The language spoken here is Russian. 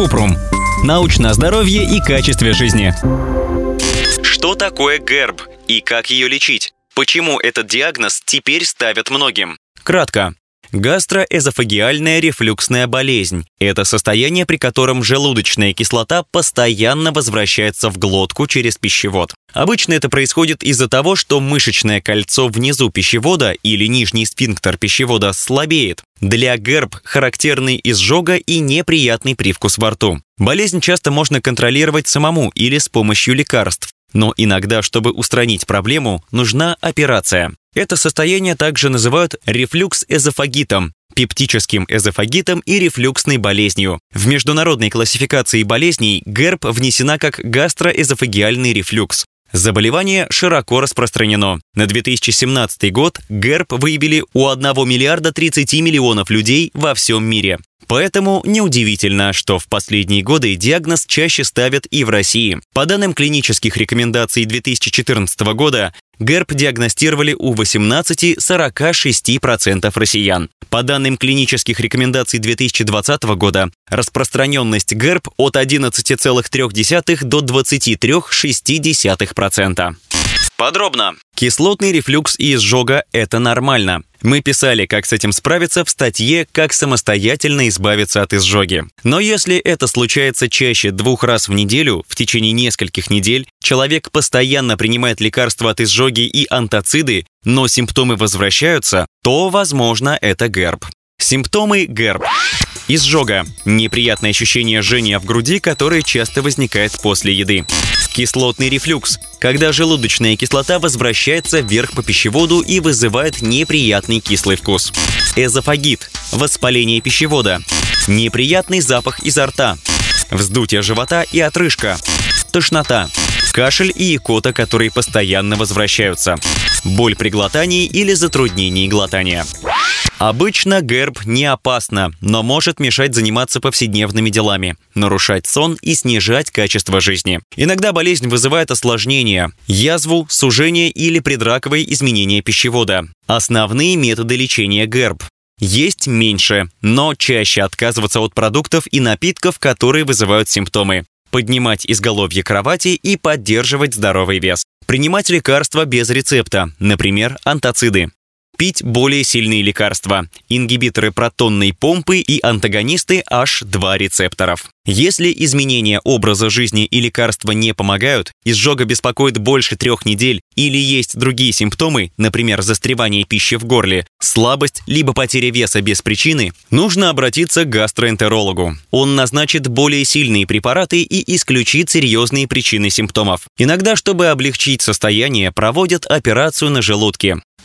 Купрум. Научное здоровье и качестве жизни. Что такое ГЭРБ и как ее лечить? Почему этот диагноз теперь ставят многим? Кратко. Гастроэзофагиальная рефлюксная болезнь – это состояние, при котором желудочная кислота постоянно возвращается в глотку через пищевод. Обычно это происходит из-за того, что мышечное кольцо внизу пищевода или нижний сфинктер пищевода слабеет. Для ГЭРБ характерный изжога и неприятный привкус во рту. Болезнь часто можно контролировать самому или с помощью лекарств. Но иногда, чтобы устранить проблему, нужна операция. Это состояние также называют рефлюкс-эзофагитом, пептическим эзофагитом и рефлюксной болезнью. В международной классификации болезней ГЭРБ внесена как гастроэзофагиальный рефлюкс. Заболевание широко распространено. На 2017 год ГЭРБ выявили у 1 миллиарда 30 миллионов людей во всем мире. Поэтому неудивительно, что в последние годы диагноз чаще ставят и в России. По данным клинических рекомендаций 2014 года, ГЭРБ диагностировали у 18-46% россиян. По данным клинических рекомендаций 2020 года, распространенность ГЭРБ от 11,3 до 23,6%. Подробно. Кислотный рефлюкс и изжога – это нормально. Мы писали, как с этим справиться в статье «Как самостоятельно избавиться от изжоги». Но если это случается чаще двух раз в неделю, в течение нескольких недель, человек постоянно принимает лекарства от изжоги и антациды, но симптомы возвращаются, то, возможно, это ГЭРБ. Симптомы ГЭРБ. Изжога. Неприятное ощущение жжения в груди, которое часто возникает после еды. Кислотный рефлюкс, когда желудочная кислота возвращается вверх по пищеводу и вызывает неприятный кислый вкус. Эзофагит – воспаление пищевода. Неприятный запах изо рта. Вздутие живота и отрыжка. Тошнота. Кашель и икота, которые постоянно возвращаются. Боль при глотании или затруднении глотания. Обычно герб не опасно, но может мешать заниматься повседневными делами, нарушать сон и снижать качество жизни. Иногда болезнь вызывает осложнения – язву, сужение или предраковые изменения пищевода. Основные методы лечения герб есть меньше, но чаще отказываться от продуктов и напитков, которые вызывают симптомы. Поднимать изголовье кровати и поддерживать здоровый вес. Принимать лекарства без рецепта, например, антациды пить более сильные лекарства – ингибиторы протонной помпы и антагонисты H2 рецепторов. Если изменения образа жизни и лекарства не помогают, изжога беспокоит больше трех недель или есть другие симптомы, например, застревание пищи в горле, слабость либо потеря веса без причины, нужно обратиться к гастроэнтерологу. Он назначит более сильные препараты и исключит серьезные причины симптомов. Иногда, чтобы облегчить состояние, проводят операцию на желудке